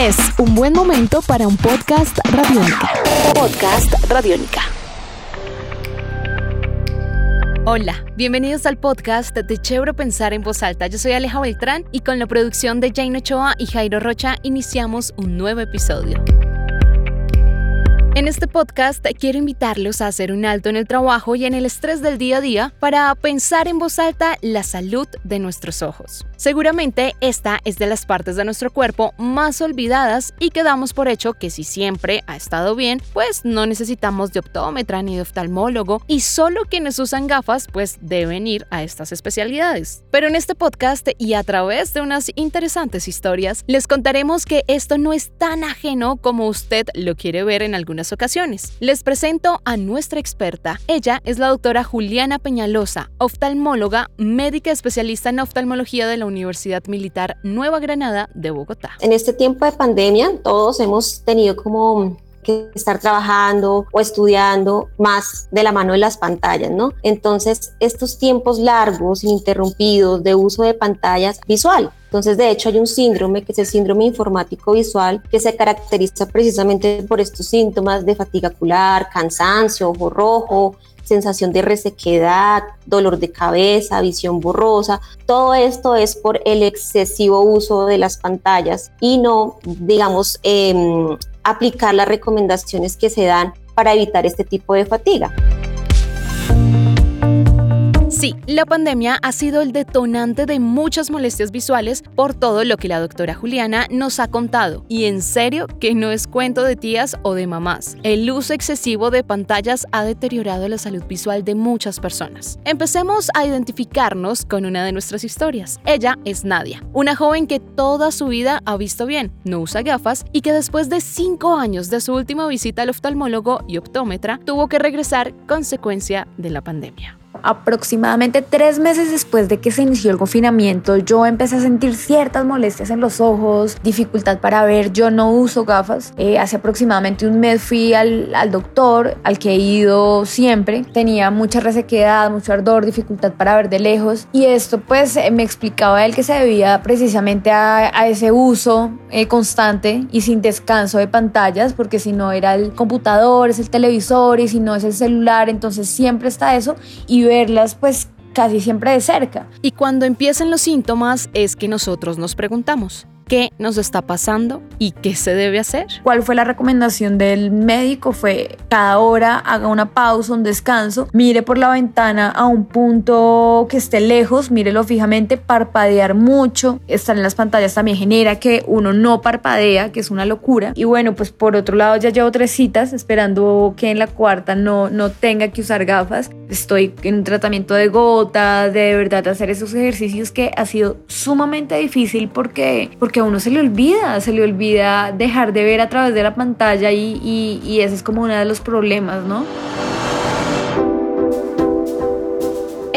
Es un buen momento para un podcast radiónica. Podcast radiónica. Hola, bienvenidos al podcast de Chebro Pensar en Voz Alta. Yo soy Aleja Beltrán y con la producción de Jane Ochoa y Jairo Rocha iniciamos un nuevo episodio. En este podcast quiero invitarlos a hacer un alto en el trabajo y en el estrés del día a día para pensar en voz alta la salud de nuestros ojos. Seguramente esta es de las partes de nuestro cuerpo más olvidadas y que damos por hecho que si siempre ha estado bien, pues no necesitamos de optómetra ni de oftalmólogo y solo quienes usan gafas pues deben ir a estas especialidades. Pero en este podcast y a través de unas interesantes historias les contaremos que esto no es tan ajeno como usted lo quiere ver en algunas ocasiones. Les presento a nuestra experta. Ella es la doctora Juliana Peñalosa, oftalmóloga, médica especialista en oftalmología de la Universidad Militar Nueva Granada de Bogotá. En este tiempo de pandemia, todos hemos tenido como que estar trabajando o estudiando más de la mano de las pantallas, ¿no? Entonces, estos tiempos largos, ininterrumpidos de uso de pantallas visual. Entonces, de hecho, hay un síndrome que es el síndrome informático visual que se caracteriza precisamente por estos síntomas de fatiga ocular, cansancio, ojo rojo, sensación de resequedad, dolor de cabeza, visión borrosa. Todo esto es por el excesivo uso de las pantallas y no, digamos, eh, aplicar las recomendaciones que se dan para evitar este tipo de fatiga. Sí, la pandemia ha sido el detonante de muchas molestias visuales por todo lo que la doctora Juliana nos ha contado. Y en serio que no es cuento de tías o de mamás. El uso excesivo de pantallas ha deteriorado la salud visual de muchas personas. Empecemos a identificarnos con una de nuestras historias. Ella es Nadia, una joven que toda su vida ha visto bien, no usa gafas y que después de cinco años de su última visita al oftalmólogo y optómetra tuvo que regresar consecuencia de la pandemia aproximadamente tres meses después de que se inició el confinamiento, yo empecé a sentir ciertas molestias en los ojos, dificultad para ver, yo no uso gafas. Eh, hace aproximadamente un mes fui al, al, doctor, al que he ido siempre. Tenía mucha resequedad, mucho ardor, dificultad para ver de lejos. Y esto pues eh, me explicaba él que se debía precisamente a, a ese uso eh, constante y sin descanso de pantallas, porque si no era el computador, es el televisor y si no es el celular, entonces siempre está eso. Y verlas pues casi siempre de cerca. Y cuando empiezan los síntomas es que nosotros nos preguntamos, qué nos está pasando y qué se debe hacer. ¿Cuál fue la recomendación del médico? Fue cada hora haga una pausa, un descanso, mire por la ventana a un punto que esté lejos, mírelo fijamente, parpadear mucho. Estar en las pantallas también genera que uno no parpadea, que es una locura. Y bueno, pues por otro lado ya llevo tres citas esperando que en la cuarta no, no tenga que usar gafas. Estoy en un tratamiento de gota, de verdad hacer esos ejercicios que ha sido sumamente difícil porque, porque a uno se le olvida, se le olvida dejar de ver a través de la pantalla y, y, y ese es como uno de los problemas, ¿no?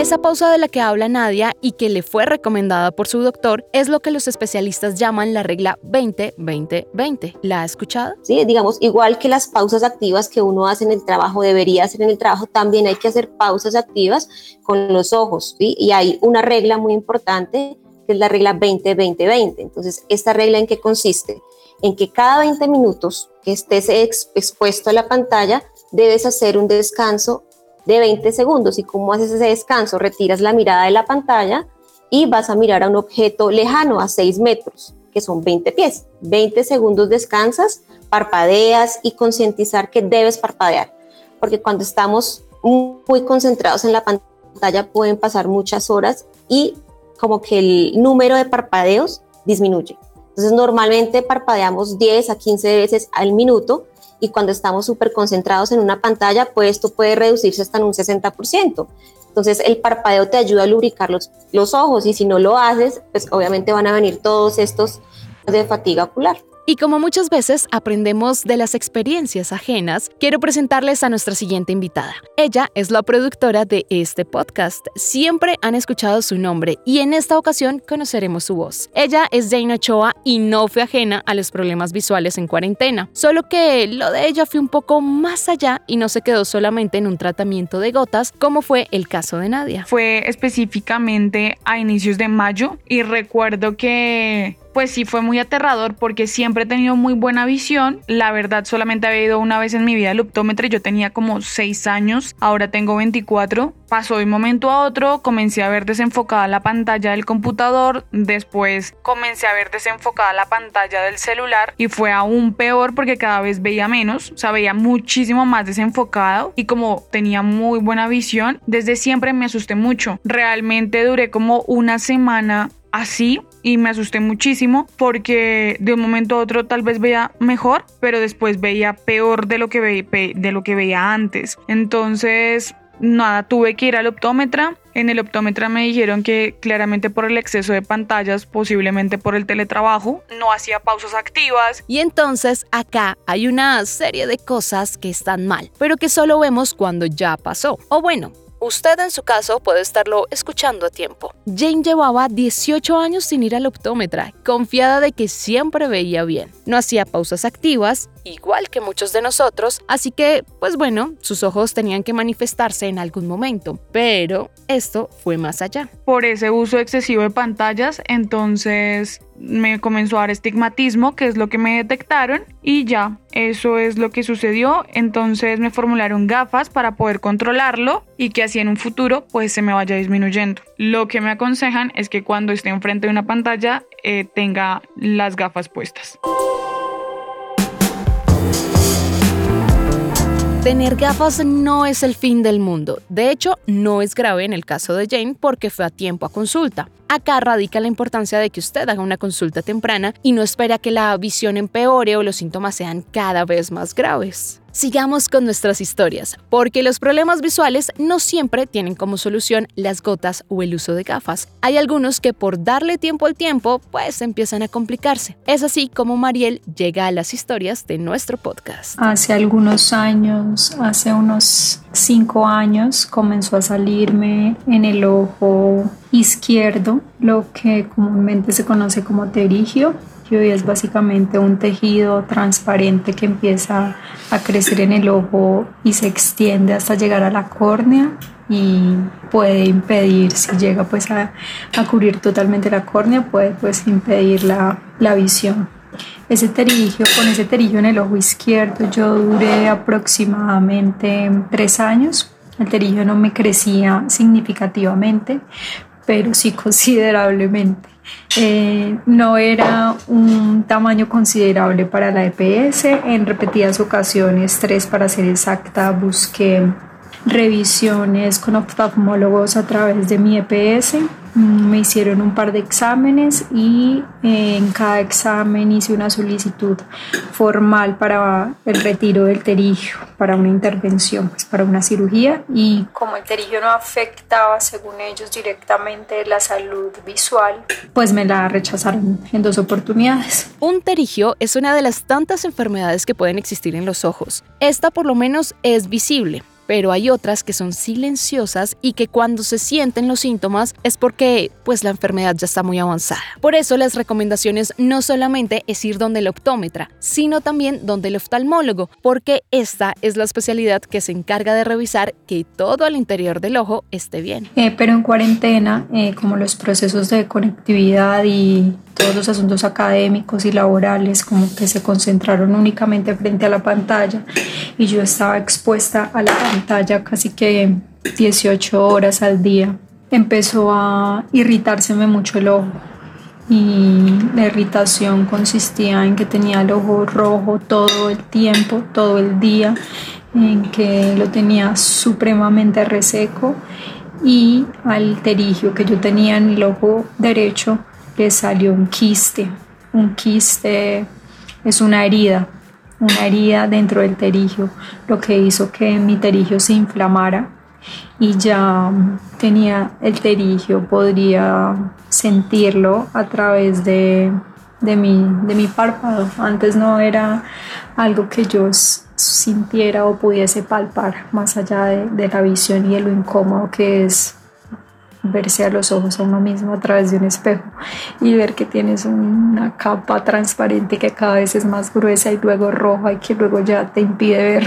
Esa pausa de la que habla Nadia y que le fue recomendada por su doctor es lo que los especialistas llaman la regla 20-20-20. ¿La ha escuchado? Sí, digamos, igual que las pausas activas que uno hace en el trabajo, debería hacer en el trabajo, también hay que hacer pausas activas con los ojos. ¿sí? Y hay una regla muy importante que es la regla 20-20-20. Entonces, ¿esta regla en qué consiste? En que cada 20 minutos que estés expuesto a la pantalla, debes hacer un descanso de 20 segundos. ¿Y cómo haces ese descanso? Retiras la mirada de la pantalla y vas a mirar a un objeto lejano a 6 metros, que son 20 pies. 20 segundos descansas, parpadeas y concientizar que debes parpadear. Porque cuando estamos muy concentrados en la pantalla pueden pasar muchas horas y como que el número de parpadeos disminuye. Entonces normalmente parpadeamos 10 a 15 veces al minuto y cuando estamos súper concentrados en una pantalla, pues esto puede reducirse hasta en un 60%. Entonces el parpadeo te ayuda a lubricar los, los ojos y si no lo haces, pues obviamente van a venir todos estos de fatiga ocular. Y como muchas veces aprendemos de las experiencias ajenas, quiero presentarles a nuestra siguiente invitada. Ella es la productora de este podcast. Siempre han escuchado su nombre y en esta ocasión conoceremos su voz. Ella es Jane Ochoa y no fue ajena a los problemas visuales en cuarentena, solo que lo de ella fue un poco más allá y no se quedó solamente en un tratamiento de gotas, como fue el caso de Nadia. Fue específicamente a inicios de mayo y recuerdo que pues sí fue muy aterrador porque siempre he tenido muy buena visión. La verdad, solamente había ido una vez en mi vida al optómetro. Yo tenía como 6 años, ahora tengo 24. Pasó de un momento a otro, comencé a ver desenfocada la pantalla del computador, después comencé a ver desenfocada la pantalla del celular y fue aún peor porque cada vez veía menos, o sea, veía muchísimo más desenfocado y como tenía muy buena visión, desde siempre me asusté mucho. Realmente duré como una semana así y me asusté muchísimo porque de un momento a otro tal vez veía mejor, pero después veía peor de lo que, de lo que veía antes. Entonces, nada, tuve que ir al optómetra. En el optómetra me dijeron que claramente por el exceso de pantallas, posiblemente por el teletrabajo, no hacía pausas activas. Y entonces acá hay una serie de cosas que están mal, pero que solo vemos cuando ya pasó. O bueno, Usted en su caso puede estarlo escuchando a tiempo. Jane llevaba 18 años sin ir al optómetra, confiada de que siempre veía bien. No hacía pausas activas, igual que muchos de nosotros, así que, pues bueno, sus ojos tenían que manifestarse en algún momento, pero esto fue más allá. Por ese uso excesivo de pantallas, entonces me comenzó a dar estigmatismo, que es lo que me detectaron, y ya, eso es lo que sucedió. Entonces me formularon gafas para poder controlarlo y que así en un futuro pues se me vaya disminuyendo. Lo que me aconsejan es que cuando esté enfrente de una pantalla eh, tenga las gafas puestas. Tener gafas no es el fin del mundo. De hecho, no es grave en el caso de Jane porque fue a tiempo a consulta. Acá radica la importancia de que usted haga una consulta temprana y no espera que la visión empeore o los síntomas sean cada vez más graves. Sigamos con nuestras historias, porque los problemas visuales no siempre tienen como solución las gotas o el uso de gafas. Hay algunos que por darle tiempo al tiempo, pues empiezan a complicarse. Es así como Mariel llega a las historias de nuestro podcast. Hace algunos años, hace unos cinco años, comenzó a salirme en el ojo izquierdo lo que comúnmente se conoce como terigio y es básicamente un tejido transparente que empieza a crecer en el ojo y se extiende hasta llegar a la córnea y puede impedir, si llega pues a, cubrir totalmente la córnea, puede pues impedir la, la visión. Ese terigio, con ese terigio en el ojo izquierdo, yo duré aproximadamente tres años. El terigio no me crecía significativamente, pero sí considerablemente. Eh, no era un tamaño considerable para la EPS. En repetidas ocasiones, tres para ser exacta, busqué revisiones con oftalmólogos a través de mi EPS me hicieron un par de exámenes y eh, en cada examen hice una solicitud formal para el retiro del terigio, para una intervención, pues para una cirugía. Y como el terigio no afectaba, según ellos, directamente la salud visual, pues me la rechazaron en dos oportunidades. Un terigio es una de las tantas enfermedades que pueden existir en los ojos. Esta por lo menos es visible pero hay otras que son silenciosas y que cuando se sienten los síntomas es porque pues la enfermedad ya está muy avanzada. Por eso las recomendaciones no solamente es ir donde el optómetra, sino también donde el oftalmólogo, porque esta es la especialidad que se encarga de revisar que todo al interior del ojo esté bien. Eh, pero en cuarentena, eh, como los procesos de conectividad y todos los asuntos académicos y laborales como que se concentraron únicamente frente a la pantalla y yo estaba expuesta a la pantalla casi que 18 horas al día. Empezó a irritárseme mucho el ojo y la irritación consistía en que tenía el ojo rojo todo el tiempo, todo el día, en que lo tenía supremamente reseco y al terigio que yo tenía en el ojo derecho salió un quiste. Un quiste es una herida, una herida dentro del terigio, lo que hizo que mi terigio se inflamara y ya tenía el terigio, podría sentirlo a través de, de, mi, de mi párpado. Antes no era algo que yo sintiera o pudiese palpar más allá de, de la visión y de lo incómodo que es verse a los ojos a uno mismo a través de un espejo y ver que tienes una capa transparente que cada vez es más gruesa y luego roja y que luego ya te impide ver.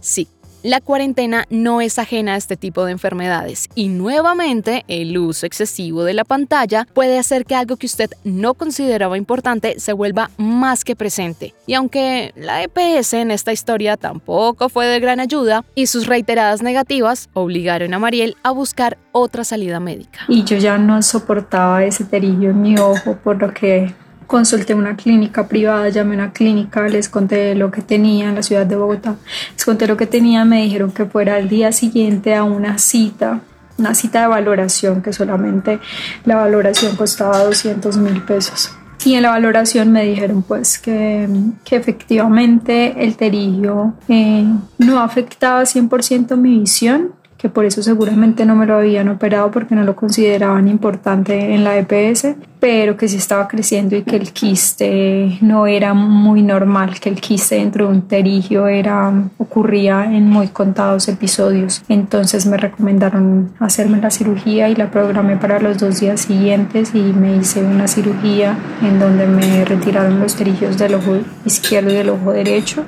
Sí, la cuarentena no es ajena a este tipo de enfermedades y nuevamente el uso excesivo de la pantalla puede hacer que algo que usted no consideraba importante se vuelva más que presente. Y aunque la EPS en esta historia tampoco fue de gran ayuda y sus reiteradas negativas obligaron a Mariel a buscar otra salida médica. Y yo ya no soportaba ese terillo en mi ojo, por lo que consulté una clínica privada, llamé a una clínica, les conté lo que tenía en la ciudad de Bogotá, les conté lo que tenía, me dijeron que fuera al día siguiente a una cita, una cita de valoración, que solamente la valoración costaba 200 mil pesos. Y en la valoración me dijeron pues que, que efectivamente el terigio eh, no afectaba 100% mi visión, que por eso seguramente no me lo habían operado porque no lo consideraban importante en la EPS, pero que sí estaba creciendo y que el quiste no era muy normal, que el quiste dentro de un terigio era, ocurría en muy contados episodios. Entonces me recomendaron hacerme la cirugía y la programé para los dos días siguientes y me hice una cirugía en donde me retiraron los terigios del ojo izquierdo y del ojo derecho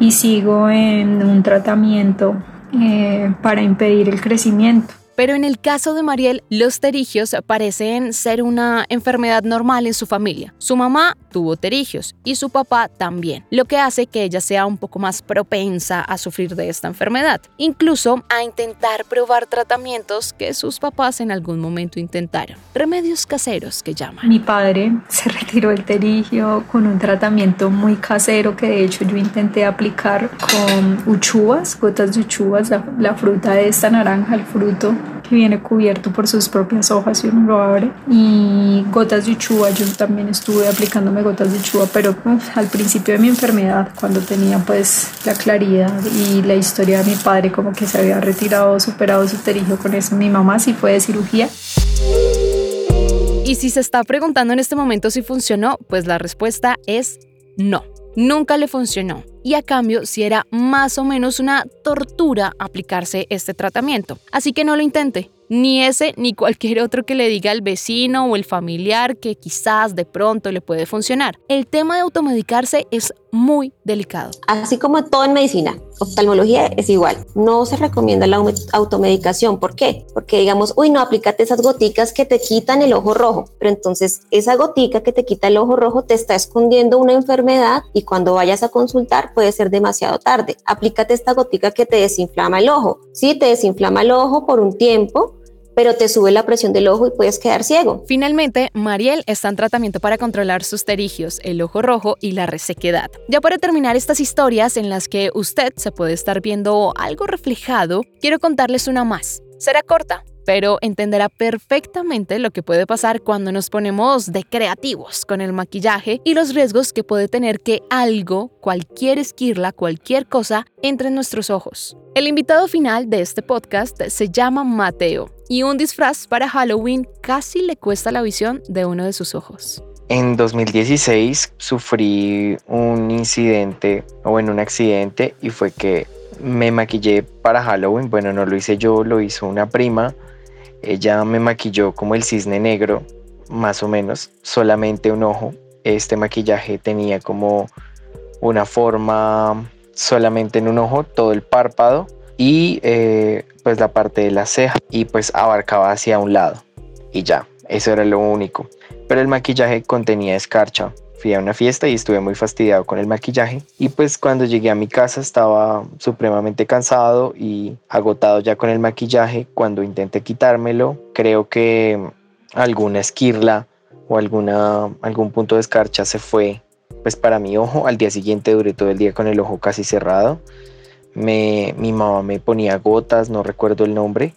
y sigo en un tratamiento eh, para impedir el crecimiento. Pero en el caso de Mariel, los terigios parecen ser una enfermedad normal en su familia. Su mamá tuvo terigios y su papá también, lo que hace que ella sea un poco más propensa a sufrir de esta enfermedad, incluso a intentar probar tratamientos que sus papás en algún momento intentaron, remedios caseros que llaman. Mi padre se retiró el terigio con un tratamiento muy casero que de hecho yo intenté aplicar con uchuvas, gotas de uchuvas, la, la fruta de esta naranja, el fruto que viene cubierto por sus propias hojas y uno lo abre. Y gotas de uchuva, yo también estuve aplicándome gotas de uchuva, pero al principio de mi enfermedad, cuando tenía pues la claridad y la historia de mi padre como que se había retirado, superado su terigio con eso, mi mamá sí fue de cirugía. Y si se está preguntando en este momento si funcionó, pues la respuesta es no. Nunca le funcionó y a cambio si era más o menos una tortura aplicarse este tratamiento. Así que no lo intente. Ni ese ni cualquier otro que le diga al vecino o el familiar que quizás de pronto le puede funcionar. El tema de automedicarse es muy delicado. Así como todo en medicina, oftalmología es igual. No se recomienda la automedicación. ¿Por qué? Porque digamos, uy, no, aplícate esas goticas que te quitan el ojo rojo. Pero entonces esa gotica que te quita el ojo rojo te está escondiendo una enfermedad y cuando vayas a consultar puede ser demasiado tarde. Aplícate esta gotica que te desinflama el ojo. Sí, te desinflama el ojo por un tiempo, pero te sube la presión del ojo y puedes quedar ciego. Finalmente, Mariel está en tratamiento para controlar sus terigios, el ojo rojo y la resequedad. Ya para terminar estas historias en las que usted se puede estar viendo algo reflejado, quiero contarles una más. Será corta, pero entenderá perfectamente lo que puede pasar cuando nos ponemos de creativos con el maquillaje y los riesgos que puede tener que algo, cualquier esquirla, cualquier cosa, entre en nuestros ojos. El invitado final de este podcast se llama Mateo y un disfraz para Halloween casi le cuesta la visión de uno de sus ojos. En 2016 sufrí un incidente o en un accidente y fue que me maquillé para Halloween. Bueno, no lo hice yo, lo hizo una prima ella me maquilló como el cisne negro, más o menos, solamente un ojo. Este maquillaje tenía como una forma solamente en un ojo, todo el párpado y eh, pues la parte de la ceja y pues abarcaba hacia un lado y ya, eso era lo único. Pero el maquillaje contenía escarcha, fui a una fiesta y estuve muy fastidiado con el maquillaje y pues cuando llegué a mi casa estaba supremamente cansado y agotado ya con el maquillaje. Cuando intenté quitármelo, creo que alguna esquirla o alguna, algún punto de escarcha se fue pues para mi ojo. Al día siguiente duré todo el día con el ojo casi cerrado. Me, mi mamá me ponía gotas, no recuerdo el nombre,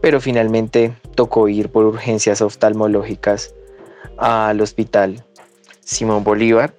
pero finalmente tocó ir por urgencias oftalmológicas al hospital Simón Bolívar.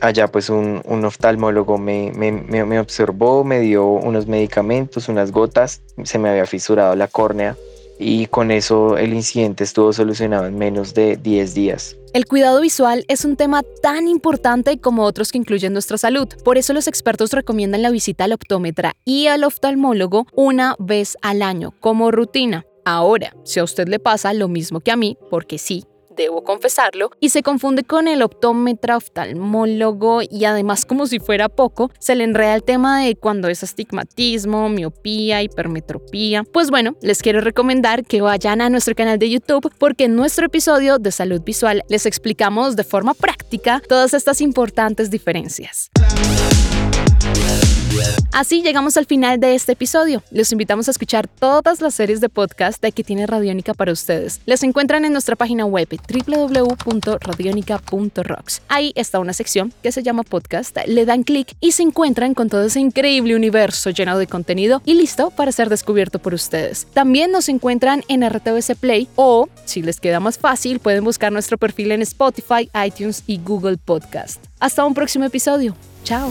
Allá pues un, oftalmólogo me, me, observó, me dio unos medicamentos, unas gotas, se me había fisurado la córnea y con eso el incidente estuvo solucionado en menos de 10 días. El cuidado visual es un tema tan importante como otros que incluyen nuestra salud. Por eso los expertos recomiendan la visita al optómetra y al oftalmólogo una vez al año como rutina. Ahora, si a usted le pasa lo mismo que a mí, porque sí, debo confesarlo, y se confunde con el optómetra, oftalmólogo y además como si fuera poco, se le enreda el tema de cuando es astigmatismo, miopía, hipermetropía. Pues bueno, les quiero recomendar que vayan a nuestro canal de YouTube porque en nuestro episodio de salud visual les explicamos de forma práctica todas estas importantes diferencias. Así llegamos al final de este episodio. Los invitamos a escuchar todas las series de podcast de que tiene Radiónica para ustedes. Las encuentran en nuestra página web www.radionica.rocks. Ahí está una sección que se llama podcast. Le dan clic y se encuentran con todo ese increíble universo lleno de contenido y listo para ser descubierto por ustedes. También nos encuentran en RTVC Play o, si les queda más fácil, pueden buscar nuestro perfil en Spotify, iTunes y Google Podcast. Hasta un próximo episodio. Chao.